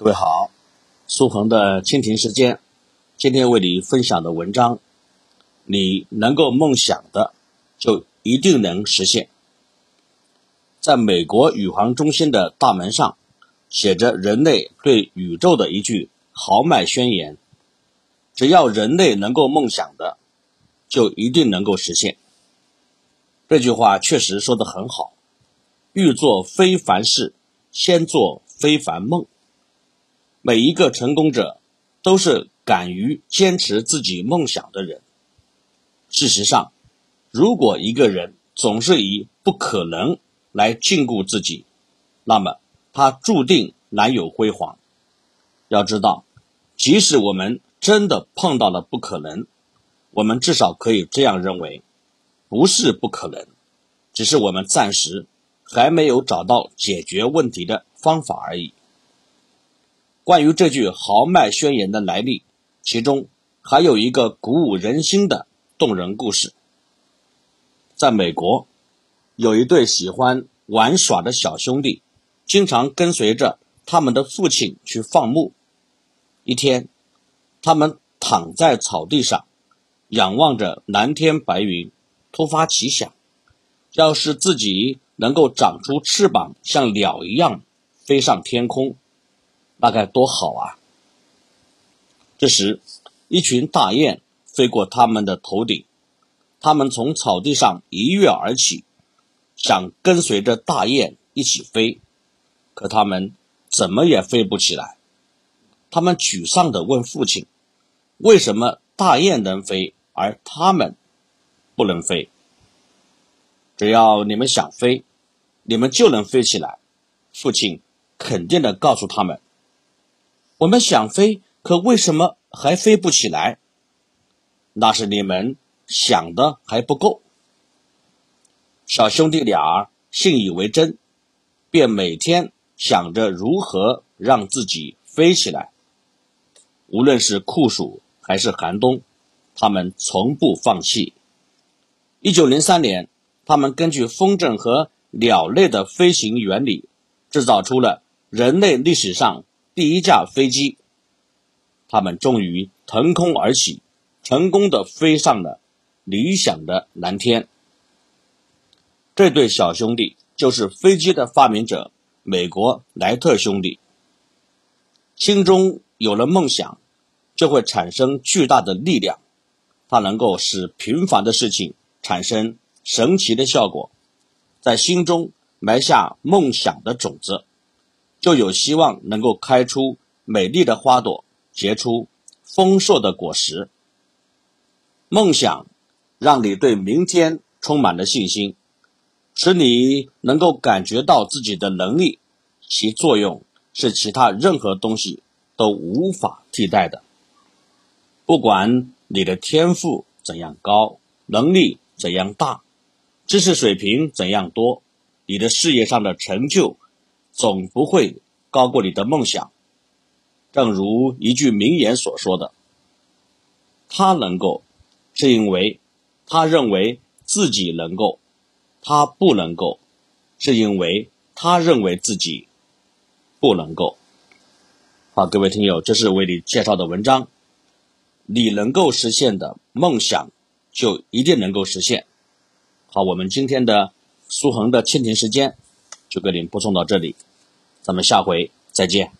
各位好，苏恒的蜻蜓时间，今天为你分享的文章，你能够梦想的，就一定能实现。在美国宇航中心的大门上，写着人类对宇宙的一句豪迈宣言：只要人类能够梦想的，就一定能够实现。这句话确实说的很好，欲做非凡事，先做非凡梦。每一个成功者都是敢于坚持自己梦想的人。事实上，如果一个人总是以不可能来禁锢自己，那么他注定难有辉煌。要知道，即使我们真的碰到了不可能，我们至少可以这样认为：不是不可能，只是我们暂时还没有找到解决问题的方法而已。关于这句豪迈宣言的来历，其中还有一个鼓舞人心的动人故事。在美国，有一对喜欢玩耍的小兄弟，经常跟随着他们的父亲去放牧。一天，他们躺在草地上，仰望着蓝天白云，突发奇想：要是自己能够长出翅膀，像鸟一样飞上天空。那该多好啊！这时，一群大雁飞过他们的头顶，他们从草地上一跃而起，想跟随着大雁一起飞，可他们怎么也飞不起来。他们沮丧地问父亲：“为什么大雁能飞，而他们不能飞？”只要你们想飞，你们就能飞起来。父亲肯定地告诉他们。我们想飞，可为什么还飞不起来？那是你们想的还不够。小兄弟俩信以为真，便每天想着如何让自己飞起来。无论是酷暑还是寒冬，他们从不放弃。一九零三年，他们根据风筝和鸟类的飞行原理，制造出了人类历史上。第一架飞机，他们终于腾空而起，成功的飞上了理想的蓝天。这对小兄弟就是飞机的发明者——美国莱特兄弟。心中有了梦想，就会产生巨大的力量，它能够使平凡的事情产生神奇的效果。在心中埋下梦想的种子。就有希望能够开出美丽的花朵，结出丰硕的果实。梦想让你对明天充满了信心，使你能够感觉到自己的能力，其作用是其他任何东西都无法替代的。不管你的天赋怎样高，能力怎样大，知识水平怎样多，你的事业上的成就。总不会高过你的梦想。正如一句名言所说的：“他能够，是因为他认为自己能够；他不能够，是因为他认为自己不能够。”好，各位听友，这是为你介绍的文章。你能够实现的梦想，就一定能够实现。好，我们今天的苏恒的蜻蜓时间就给您播送到这里。咱们下回再见。